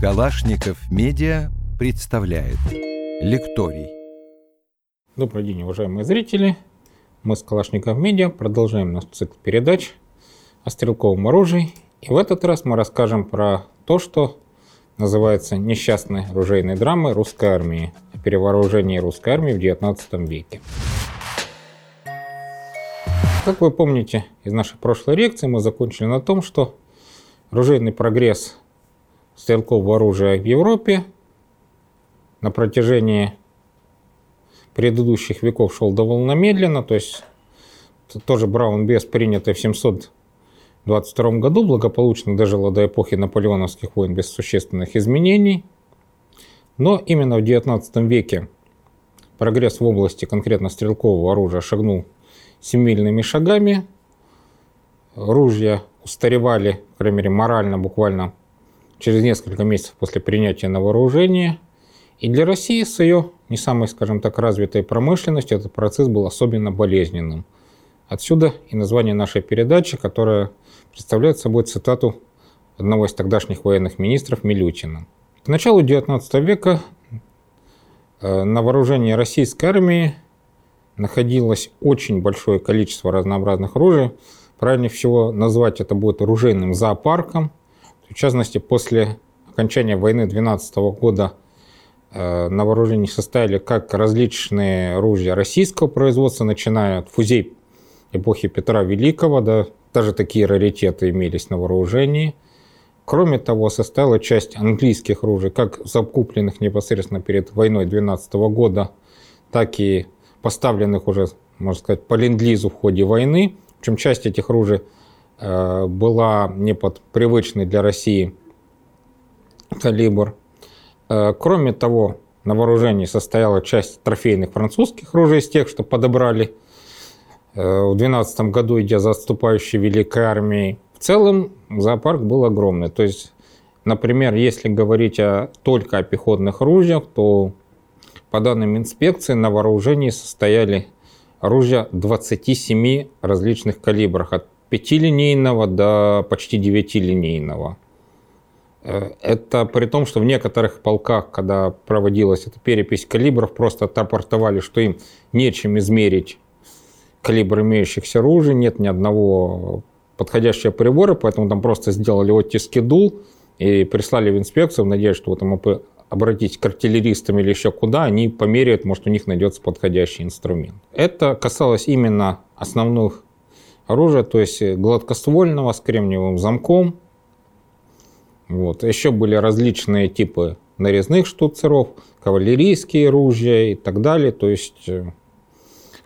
Калашников Медиа представляет Лекторий. Добрый день, уважаемые зрители. Мы с Калашников Медиа продолжаем наш цикл передач о стрелковом оружии. И в этот раз мы расскажем про то, что называется «Несчастные оружейные драмы русской армии» о перевооружении русской армии в XIX веке. Как вы помните из нашей прошлой лекции, мы закончили на том, что оружейный прогресс стрелкового оружия в Европе на протяжении предыдущих веков шел довольно медленно, то есть тоже Браун-Бес, принятый в 722 году, благополучно дожила до эпохи наполеоновских войн без существенных изменений. Но именно в XIX веке прогресс в области конкретно стрелкового оружия шагнул семимильными шагами. Ружья устаревали, по крайней мере, морально буквально через несколько месяцев после принятия на вооружение. И для России с ее не самой, скажем так, развитой промышленностью этот процесс был особенно болезненным. Отсюда и название нашей передачи, которая представляет собой цитату одного из тогдашних военных министров Милютина. К началу XIX века э, на вооружении российской армии находилось очень большое количество разнообразных оружий. Правильнее всего назвать это будет оружейным зоопарком – в частности, после окончания войны 12 года э, на вооружении состояли как различные оружия российского производства, начиная от фузей эпохи Петра Великого, да, даже такие раритеты имелись на вооружении. Кроме того, состояла часть английских оружий, как закупленных непосредственно перед войной 12 года, так и поставленных уже, можно сказать, по ленд-лизу в ходе войны. Причем часть этих оружий Э, была не под привычный для России калибр. Э, кроме того, на вооружении состояла часть трофейных французских ружей из тех, что подобрали э, в 12 году, идя за отступающей Великой армией. В целом зоопарк был огромный. То есть, например, если говорить о, только о пехотных ружьях, то по данным инспекции на вооружении состояли оружия 27 различных калибрах, от пятилинейного до почти девятилинейного. Э, это при том, что в некоторых полках, когда проводилась эта перепись калибров, просто отрапортовали, что им нечем измерить калибр имеющихся оружий, нет ни одного подходящего прибора, поэтому там просто сделали оттиски дул и прислали в инспекцию в надежде, что вот там обратить к артиллеристам или еще куда, они померяют, может, у них найдется подходящий инструмент. Это касалось именно основных оружия, то есть гладкоствольного с кремниевым замком. Вот. Еще были различные типы нарезных штуцеров, кавалерийские ружья и так далее. То есть э,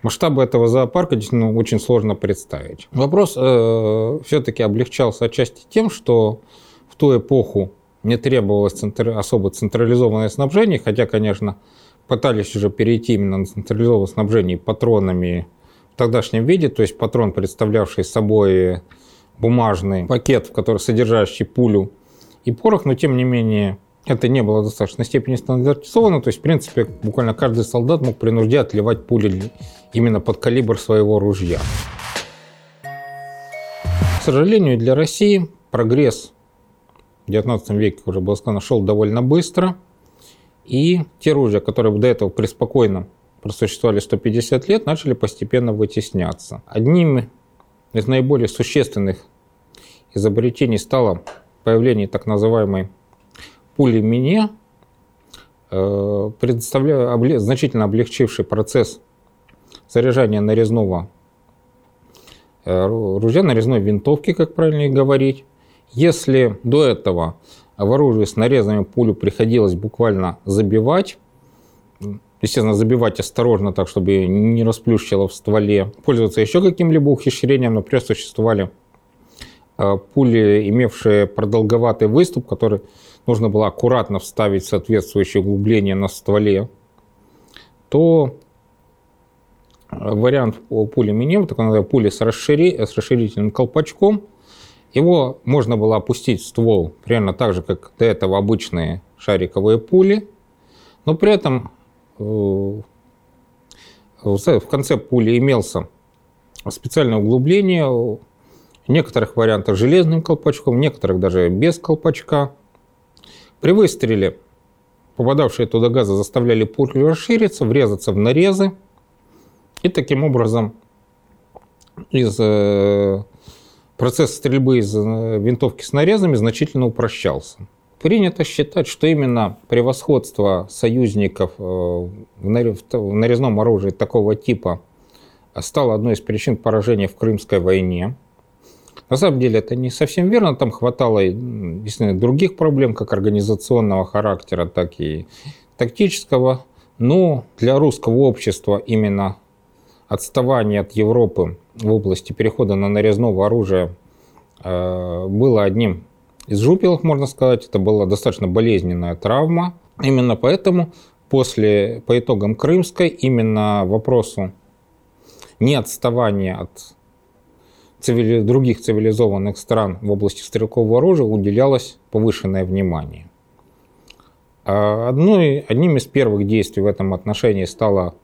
масштабы этого зоопарка действительно очень сложно представить. Вопрос э, все-таки облегчался отчасти тем, что в ту эпоху не требовалось центр... особо централизованное снабжение, хотя, конечно, пытались уже перейти именно на централизованное снабжение патронами в тогдашнем виде, то есть патрон, представлявший собой бумажный пакет, в который содержащий пулю и порох, но тем не менее это не было в достаточной степени стандартизовано, то есть в принципе буквально каждый солдат мог при нужде отливать пули именно под калибр своего ружья. К сожалению, для России прогресс в XIX веке, уже было сказано, шел довольно быстро. И те ружья, которые до этого преспокойно просуществовали 150 лет, начали постепенно вытесняться. Одним из наиболее существенных изобретений стало появление так называемой пули Мине, э, предоставляя, значительно облегчивший процесс заряжания нарезного э, ружья, нарезной винтовки, как правильно говорить. Если до этого в оружии с нарезами пулю приходилось буквально забивать, Естественно, забивать осторожно, так, чтобы не расплющило в стволе. Пользоваться еще каким-либо ухищрением, например, существовали э, пули, имевшие продолговатый выступ, который нужно было аккуратно вставить в соответствующее углубление на стволе, то э, вариант пули миним, так называемая пули с, расшири, с расширительным колпачком, его можно было опустить в ствол примерно так же, как до этого обычные шариковые пули, но при этом в конце пули имелся специальное углубление, в некоторых вариантах железным колпачком, в некоторых даже без колпачка. При выстреле попадавшие туда газы заставляли пулю расшириться, врезаться в нарезы. И таким образом из э, процесс стрельбы из э, винтовки с нарезами значительно упрощался. Принято считать, что именно превосходство союзников э, в нарезном оружии такого типа стало одной из причин поражения в Крымской войне. На самом деле это не совсем верно, там хватало действительно других проблем, как организационного характера, так и тактического. Но для русского общества именно отставание от Европы в области перехода на нарезного оружия э, было одним из жупелых, можно сказать. Это была достаточно болезненная травма. Именно поэтому после, по итогам Крымской, именно вопросу не отставания от цивили... других цивилизованных стран в области стрелкового оружия уделялось повышенное внимание. А одной, одним из первых действий в этом отношении стало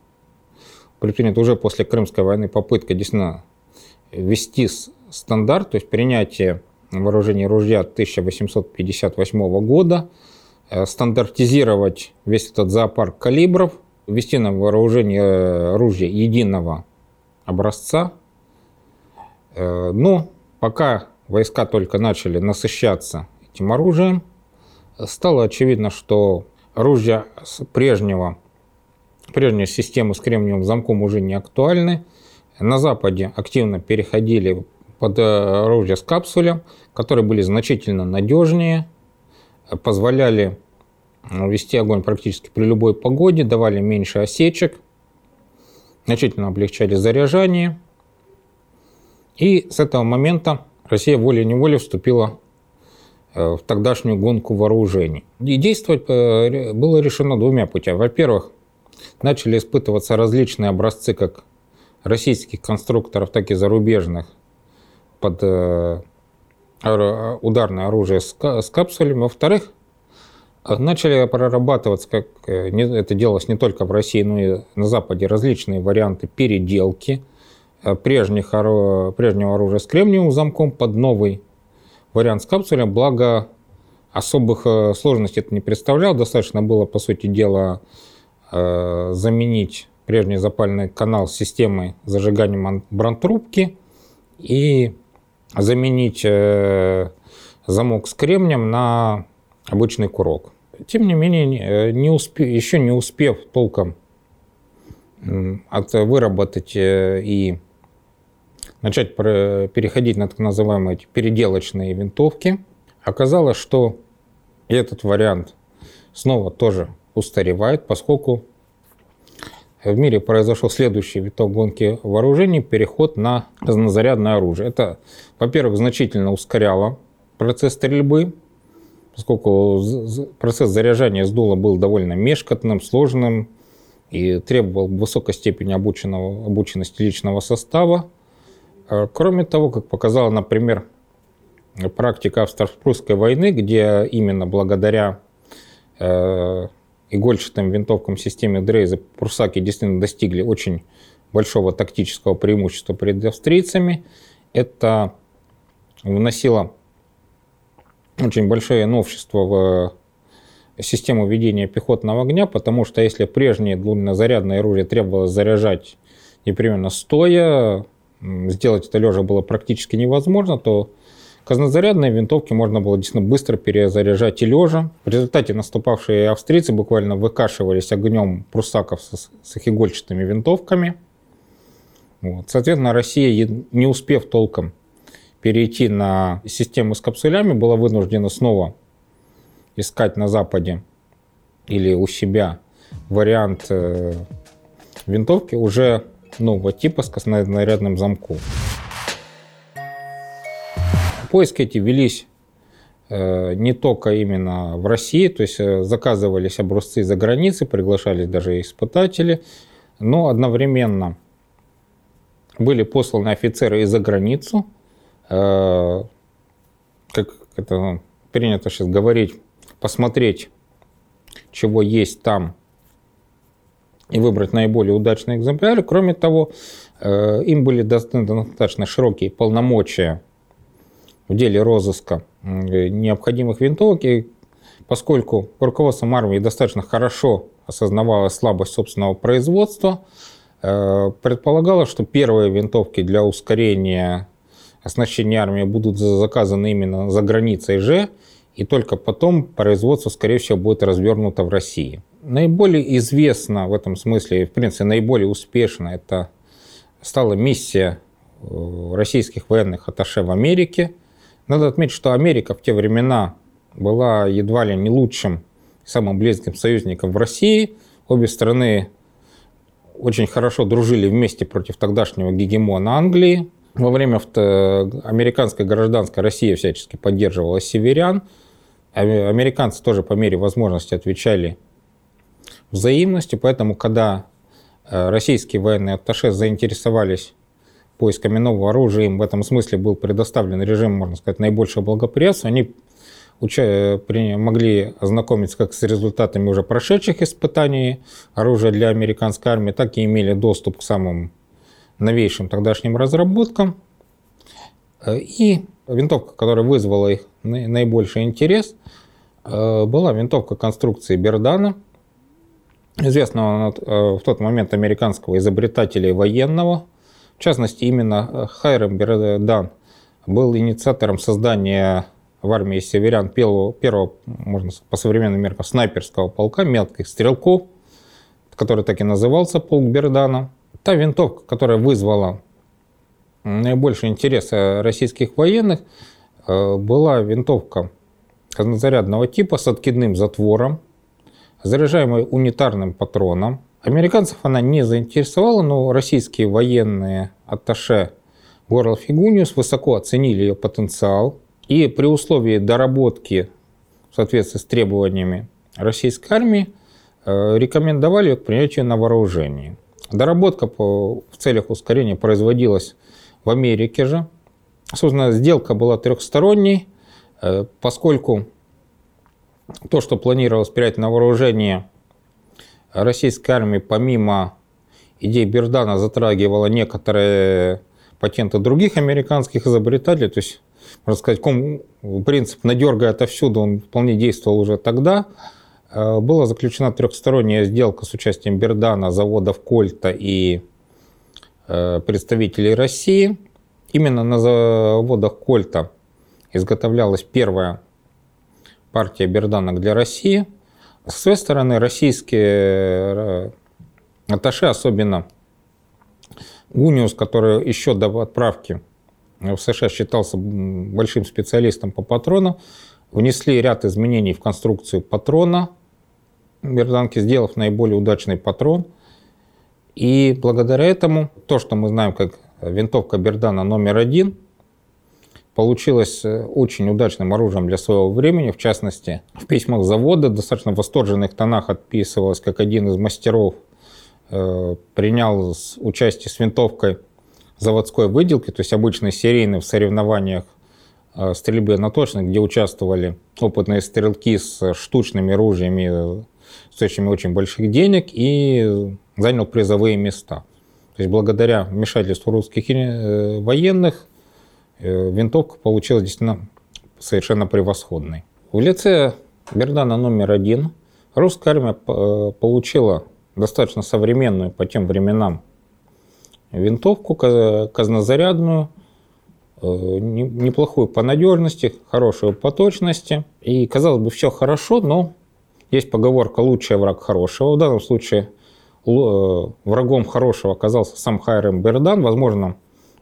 предпринята уже после Крымской войны попытка действительно ввести стандарт, то есть принятие вооружения ружья 1858 года, э, стандартизировать весь этот зоопарк калибров, ввести на вооружение ружья единого образца. Э, но пока войска только начали насыщаться этим оружием, стало очевидно, что ружья прежнего прежние системы с кремниевым замком уже не актуальны. На Западе активно переходили под оружие с капсулем, которые были значительно надежнее, позволяли вести огонь практически при любой погоде, давали меньше осечек, значительно облегчали заряжание. И с этого момента Россия волей-неволей вступила э, в тогдашнюю гонку вооружений. И действовать э, было решено двумя путями. Во-первых, начали испытываться различные образцы как российских конструкторов, так и зарубежных под э, ударное оружие с капсулями. Во-вторых, начали прорабатываться, как э, это делалось не только в России, но и на Западе, различные варианты переделки э, прежних, прежнего оружия с кремниевым замком под новый вариант с капсулем, благо особых сложностей это не представлял, достаточно было, по сути дела, Э, заменить прежний запальный канал системой зажигания бронтрубки и заменить э, замок с кремнем на обычный курок. Тем не менее, не успе, еще не успев толком от, выработать э, и начать переходить на так называемые переделочные винтовки, оказалось, что этот вариант снова тоже устаревает, поскольку в мире произошел следующий виток гонки вооружений, переход на разнозарядное оружие. Это, во-первых, значительно ускоряло процесс стрельбы, поскольку процесс заряжания с дула был довольно мешкотным, сложным и требовал высокой степени обученного, обученности личного состава. А, кроме того, как показала, например, практика Австро-Прусской войны, где именно благодаря э, игольчатым винтовкам системы Дрейза прусаки действительно достигли очень большого тактического преимущества перед австрийцами. Это вносило очень большое новшество в систему ведения пехотного огня, потому что если прежнее длиннозарядное оружие требовалось заряжать непременно стоя, сделать это лежа было практически невозможно, то Казнозарядные винтовки можно было действительно быстро перезаряжать и лежа. В результате наступавшие австрийцы буквально выкашивались огнем прусаков с, с игольчатыми винтовками. Вот. Соответственно, Россия, не успев толком перейти на систему с капсулями, была вынуждена снова искать на Западе или у себя вариант э, винтовки уже нового типа с казнозарядным замком. Поиски эти велись э, не только именно в России, то есть э, заказывались образцы за границей, приглашались даже испытатели, но одновременно были посланы офицеры и за границу, э, как это принято сейчас говорить, посмотреть, чего есть там и выбрать наиболее удачный экземпляр. Кроме того, им были достаточно широкие полномочия в деле розыска необходимых винтовок, и поскольку руководством армии достаточно хорошо осознавало слабость собственного производства, э, предполагало, что первые винтовки для ускорения оснащения армии будут заказаны именно за границей же, и только потом производство, скорее всего, будет развернуто в России. Наиболее известно в этом смысле, в принципе, наиболее успешно это стала миссия э, российских военных атташе в Америке. Надо отметить, что Америка в те времена была едва ли не лучшим, самым близким союзником в России. Обе страны очень хорошо дружили вместе против тогдашнего гегемона Англии. Во время американской гражданской России всячески поддерживала северян. Американцы тоже по мере возможности отвечали взаимностью, поэтому когда э, российские военные атташе заинтересовались поисками нового оружия, им в этом смысле был предоставлен режим, можно сказать, наибольшего благоприятства, они могли ознакомиться как с результатами уже прошедших испытаний оружия для американской армии, так и имели доступ к самым новейшим тогдашним разработкам. И винтовка, которая вызвала их наибольший интерес, э, была винтовка конструкции Бердана, известного э, в тот момент американского изобретателя и военного. В частности, именно Хайрем Бердан был инициатором создания в армии северян первого, первого можно по современным меркам, снайперского полка мелких стрелков, который так и назывался полк Бердана. Та винтовка, которая вызвала наибольший интерес российских военных, э, была винтовка разнозарядного типа с откидным затвором, заряжаемой унитарным патроном. Американцев она не заинтересовала, но российские военные атташе Горлов и Гуниус высоко оценили ее потенциал – и при условии доработки в соответствии с требованиями российской армии э, рекомендовали ее к принятию на вооружение. Доработка по, в целях ускорения производилась в Америке же. Собственно, сделка была трехсторонней, э, поскольку то, что планировалось принять на вооружение российской армии, помимо идей Бердана, затрагивала некоторые патенты других американских изобретателей, то есть можно сказать, принцип «надергай отовсюду», он вполне действовал уже тогда. Э, была заключена трехсторонняя сделка с участием Бердана, заводов Кольта и э, представителей России. Именно на заводах Кольта изготовлялась первая партия берданок для России. С своей стороны, российские э, аташи, особенно Гуниус, который еще до отправки в США считался большим специалистом по патронам, внесли ряд изменений в конструкцию патрона берданки, сделав наиболее удачный патрон. И благодаря этому то, что мы знаем как винтовка Бердана номер один, получилось э, очень удачным оружием для своего времени. В частности, в письмах завода достаточно восторженных тонах отписывалось, как один из мастеров э, принял участие с винтовкой заводской выделки, то есть обычно серийные в соревнованиях э, стрельбы на точность, где участвовали опытные стрелки с штучными ружьями, стоящими очень больших денег, и занял призовые места. То есть благодаря вмешательству русских э, военных э, винтовка получилась действительно совершенно превосходной. В лице Бердана номер один русская армия получила достаточно современную по тем временам винтовку казнозарядную, э, неплохую по надежности, хорошую по точности. И, казалось бы, все хорошо, но есть поговорка «лучший враг хорошего». В данном случае э, врагом хорошего оказался сам Хайрем Бердан. Возможно,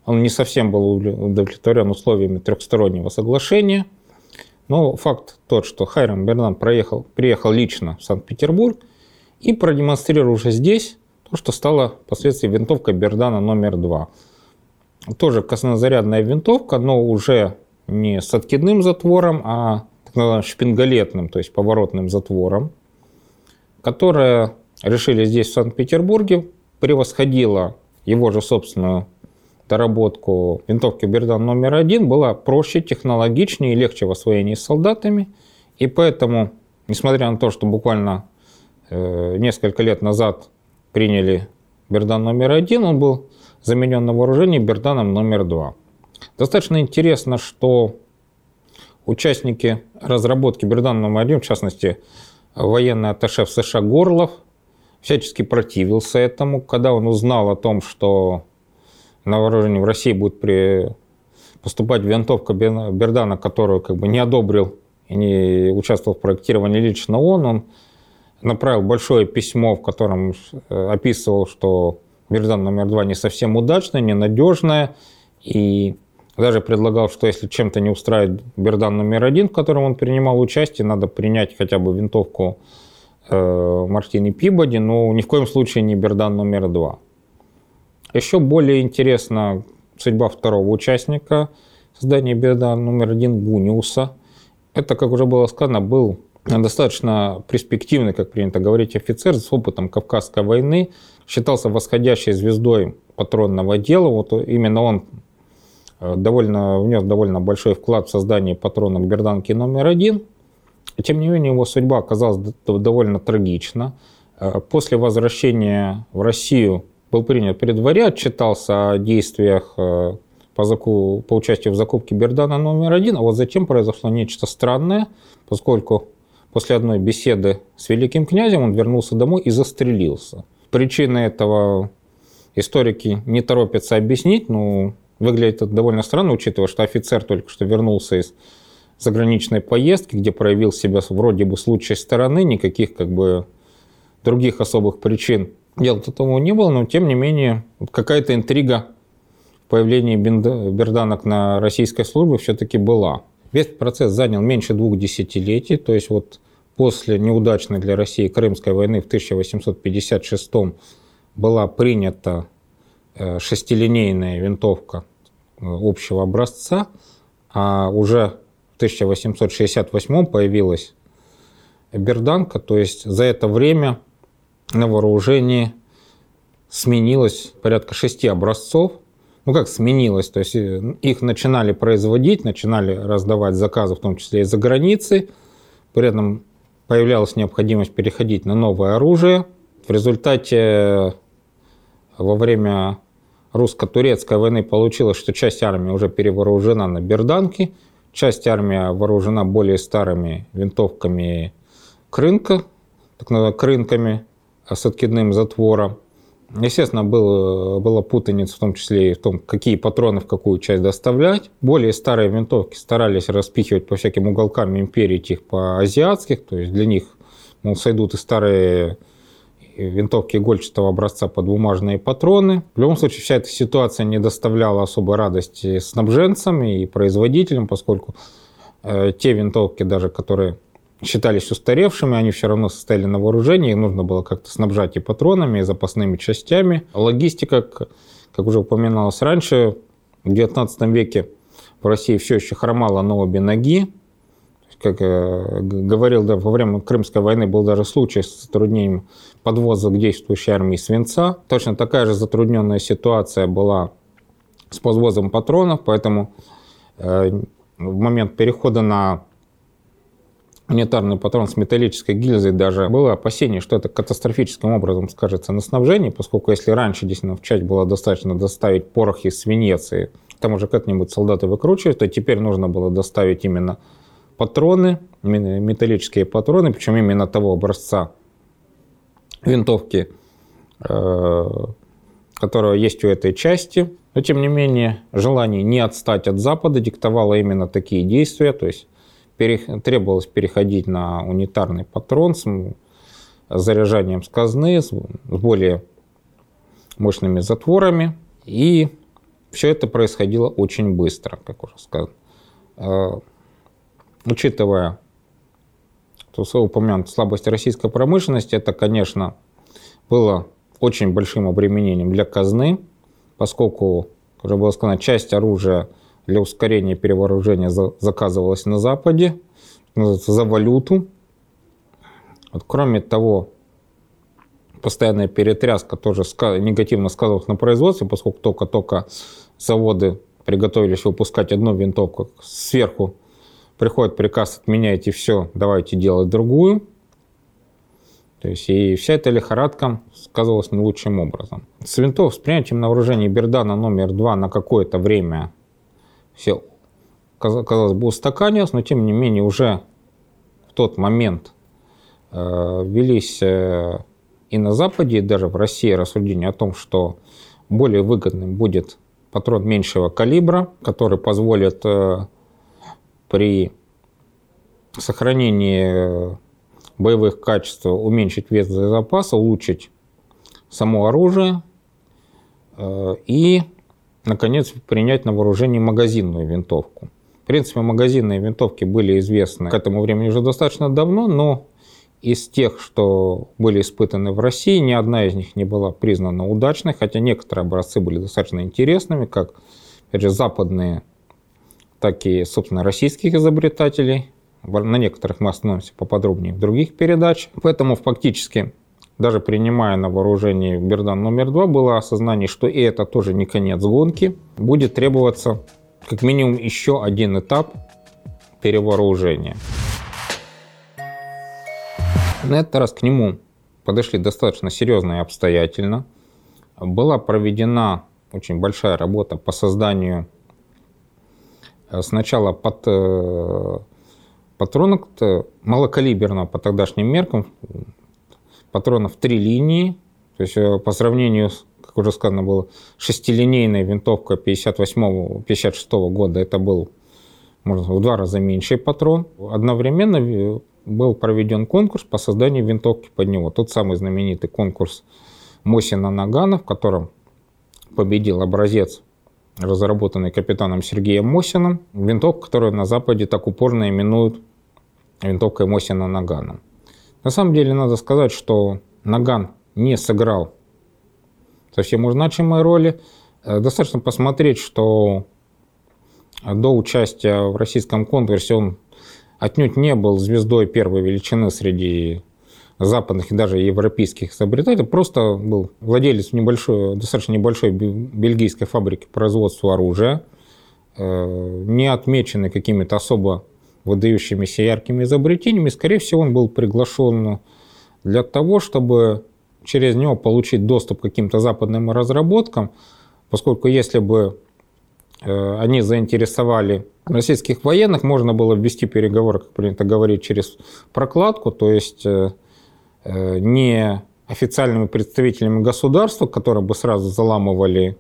он не совсем был удовлетворен условиями трехстороннего соглашения. Но факт тот, что Хайрем Бердан проехал, приехал лично в Санкт-Петербург и продемонстрировал уже здесь то, что стало впоследствии винтовка Бердана номер 2. Тоже коснозарядная винтовка, но уже не с откидным затвором, а так называемым шпингалетным, то есть поворотным затвором, которая, решили здесь, в Санкт-Петербурге, превосходила его же собственную доработку винтовки Бердан номер один, была проще, технологичнее и легче в освоении солдатами. И поэтому, несмотря на то, что буквально э, несколько лет назад приняли Бердан номер один, он был заменен на вооружение Берданом номер два. Достаточно интересно, что участники разработки Бердана номер один, в частности, военный атташе в США Горлов, всячески противился этому, когда он узнал о том, что на вооружении в России будет при... поступать винтовка Бердана, которую как бы не одобрил и не участвовал в проектировании лично он, он направил большое письмо, в котором э, описывал, что Бердан номер два не совсем удачная, ненадежная, и даже предлагал, что если чем-то не устраивает Бердан номер один, в котором он принимал участие, надо принять хотя бы винтовку э, Мартини Пибоди, но ни в коем случае не Бердан номер два. Еще более интересна судьба второго участника создания Бердан номер один Гуниуса. Это, как уже было сказано, был достаточно перспективный, как принято говорить, офицер с опытом Кавказской войны, считался восходящей звездой патронного дела. Вот именно он э, довольно, внес довольно большой вклад в создание патронок Берданки номер один. Тем не менее, его судьба оказалась довольно трагична. Э, после возвращения в Россию был принят при дворе, отчитался о действиях э, по, заку... по участию в закупке Бердана номер один, а вот затем произошло нечто странное, поскольку после одной беседы с великим князем он вернулся домой и застрелился. Причины этого историки не торопятся объяснить, но выглядит это довольно странно, учитывая, что офицер только что вернулся из заграничной поездки, где проявил себя вроде бы с лучшей стороны, никаких как бы других особых причин дел того не было, но тем не менее какая-то интрига в появлении берданок на российской службе все-таки была. Весь процесс занял меньше двух десятилетий, то есть вот после неудачной для России Крымской войны в 1856 была принята э, шестилинейная винтовка э, общего образца, а уже в 1868 появилась берданка, то есть за это время на вооружении сменилось порядка шести образцов. Ну как сменилось, то есть э, их начинали производить, начинали раздавать заказы, в том числе из-за границы. При этом появлялась необходимость переходить на новое оружие. В результате э, во время русско-турецкой войны получилось, что часть армии уже перевооружена на берданки, часть армии вооружена более старыми винтовками крынка, так называемыми крынками с откидным затвором. Естественно, было, была путаница в том числе и в том, какие патроны в какую часть доставлять. Более старые винтовки старались распихивать по всяким уголкам империи, по азиатских, то есть для них, мол, сойдут и старые винтовки игольчатого образца под бумажные патроны. В любом случае, вся эта ситуация не доставляла особой радости снабженцам и производителям, поскольку э, те винтовки, даже которые считались устаревшими, они все равно состояли на вооружении, их нужно было как-то снабжать и патронами, и запасными частями. Логистика, как уже упоминалось раньше, в XIX веке в России все еще хромала на обе ноги. Как э, говорил, да, во время Крымской войны был даже случай с затруднением подвоза к действующей армии свинца. Точно такая же затрудненная ситуация была с подвозом патронов, поэтому э, в момент перехода на унитарный патрон с металлической гильзой даже было опасение, что это катастрофическим образом скажется на снабжении, поскольку если раньше действительно в часть было достаточно доставить порох из Венеции, там уже как-нибудь солдаты выкручивают, то теперь нужно было доставить именно патроны, металлические патроны, причем именно того образца винтовки, э, которая есть у этой части. Но, тем не менее, желание не отстать от Запада диктовало именно такие действия, то есть требовалось переходить на унитарный патрон с заряжанием с казны, с более мощными затворами. И все это происходило очень быстро, как уже сказано. Э, учитывая упомянутую слабость российской промышленности, это, конечно, было очень большим обременением для казны, поскольку, как уже было сказано, часть оружия для ускорения перевооружения заказывалось на Западе, за валюту. Вот, кроме того, постоянная перетряска тоже негативно сказывалась на производстве, поскольку только-только заводы приготовились выпускать одну винтовку, сверху приходит приказ, отменяйте все, давайте делать другую. То есть и вся эта лихорадка сказывалась не лучшим образом. С винтов с принятием на вооружение Бердана номер два на какое-то время все, казалось бы, устаканилось, но тем не менее уже в тот момент э, велись э, и на Западе, и даже в России рассуждения о том, что более выгодным будет патрон меньшего калибра, который позволит э, при сохранении боевых качеств уменьшить вес запаса, улучшить само оружие и, наконец, принять на вооружение магазинную винтовку. В принципе, магазинные винтовки были известны к этому времени уже достаточно давно, но из тех, что были испытаны в России, ни одна из них не была признана удачной, хотя некоторые образцы были достаточно интересными, как опять же, западные, так и, собственно, российских изобретателей. На некоторых мы остановимся поподробнее в других передачах. Поэтому фактически, даже принимая на вооружение Бердан номер два, было осознание, что и это тоже не конец гонки. Будет требоваться как минимум еще один этап перевооружения. На этот раз к нему подошли достаточно серьезно и обстоятельно. Была проведена очень большая работа по созданию э, сначала под э, патронов малокалиберного по тогдашним меркам, патронов три линии, то есть э, по сравнению, как уже сказано было, шестилинейная винтовка 58-56 года, это был можно в два раза меньший патрон. Одновременно был проведен конкурс по созданию винтовки под него. Тот самый знаменитый конкурс Мосина Нагана, в котором победил образец, разработанный капитаном Сергеем Мосиным, винтовка, которую на Западе так упорно именуют винтовкой Мосина Нагана. На самом деле надо сказать, что Наган не сыграл совсем значимой роли. Э, достаточно посмотреть, что до участия в российском конкурсе он отнюдь не был звездой первой величины среди западных и даже европейских изобретателей, просто был владелец небольшой, достаточно небольшой бельгийской фабрики по производству оружия, э, не отмеченный какими-то особо выдающимися яркими изобретениями. Скорее всего, он был приглашен для того, чтобы через него получить доступ к каким-то западным разработкам, поскольку если бы Э, они заинтересовали российских военных, можно было ввести переговоры, как принято говорить, через прокладку, то есть э, э, не официальными представителями государства, которые бы сразу заламывали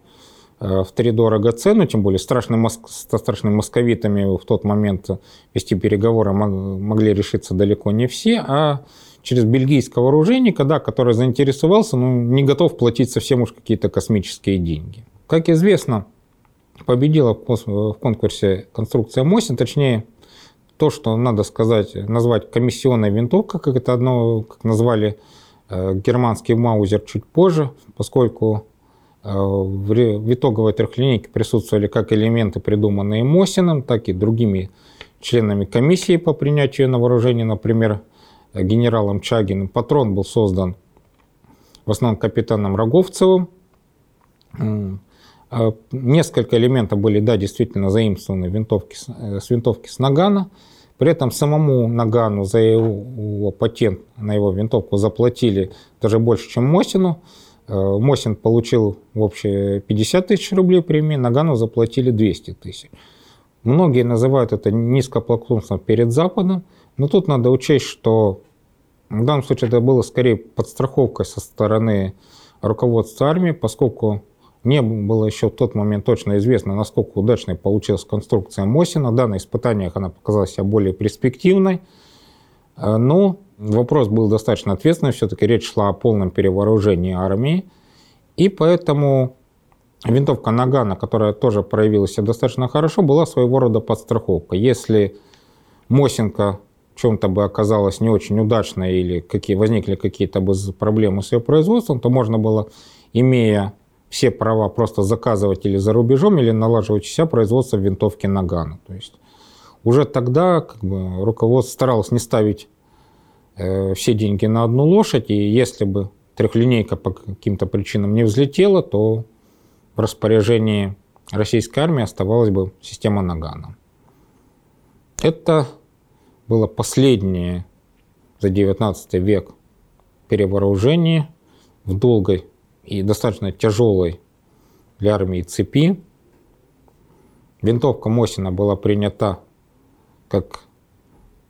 в три дорого цену, тем более страшным, со страшными московитами в тот момент вести переговоры могли решиться далеко не все, а через бельгийского оружейника, да, который заинтересовался, но не готов платить совсем уж какие-то космические деньги. Как известно, победила в конкурсе конструкция Мосин, точнее, то, что надо сказать, назвать комиссионной винтовкой, как это одно, как назвали э, германский Маузер чуть позже, поскольку э, в итоговой трехлинейке присутствовали как элементы, придуманные Мосиным, так и другими членами комиссии по принятию на вооружение, например, генералом Чагиным. Патрон был создан в основном капитаном Роговцевым. А, несколько элементов были, да, действительно заимствованы винтовки, э, с винтовки с Нагана. При этом самому Нагану за его патент на его винтовку заплатили даже больше, чем Мосину. Э, Мосин получил в общем 50 тысяч рублей премии, Нагану заплатили 200 тысяч. Многие называют это низкопоклонством перед Западом, но тут надо учесть, что в данном случае это было скорее подстраховкой со стороны руководства армии, поскольку не было еще в тот момент точно известно, насколько удачной получилась конструкция Мосина. Да, на испытаниях она показалась себя более перспективной. Э, но вопрос был достаточно ответственный. Все-таки речь шла о полном перевооружении армии. И поэтому винтовка Нагана, которая тоже проявила себя достаточно хорошо, была своего рода подстраховка. Если Мосинка чем-то бы оказалась не очень удачной или какие, возникли какие-то бы проблемы с ее производством, то можно было, имея все права просто заказывать или за рубежом, или налаживать себя производство винтовки Нагана. То есть уже тогда как бы, руководство старалось не ставить все деньги на одну лошадь, и если бы трехлинейка по каким-то причинам не взлетела, то в распоряжении российской армии оставалась бы система Нагана. Это было последнее за 19 век перевооружении в долгой и достаточно тяжелой для армии цепи. Винтовка Мосина была принята как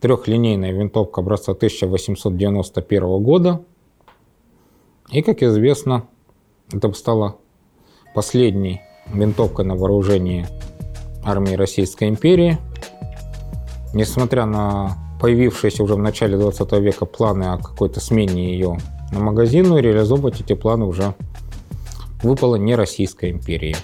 трехлинейная винтовка образца 1891 года. И, как известно, это стало последней винтовкой на вооружении армии Российской империи. Несмотря на появившиеся уже в начале 20 века планы о какой-то смене ее на магазину, реализовывать эти планы уже выпало не Российской империи.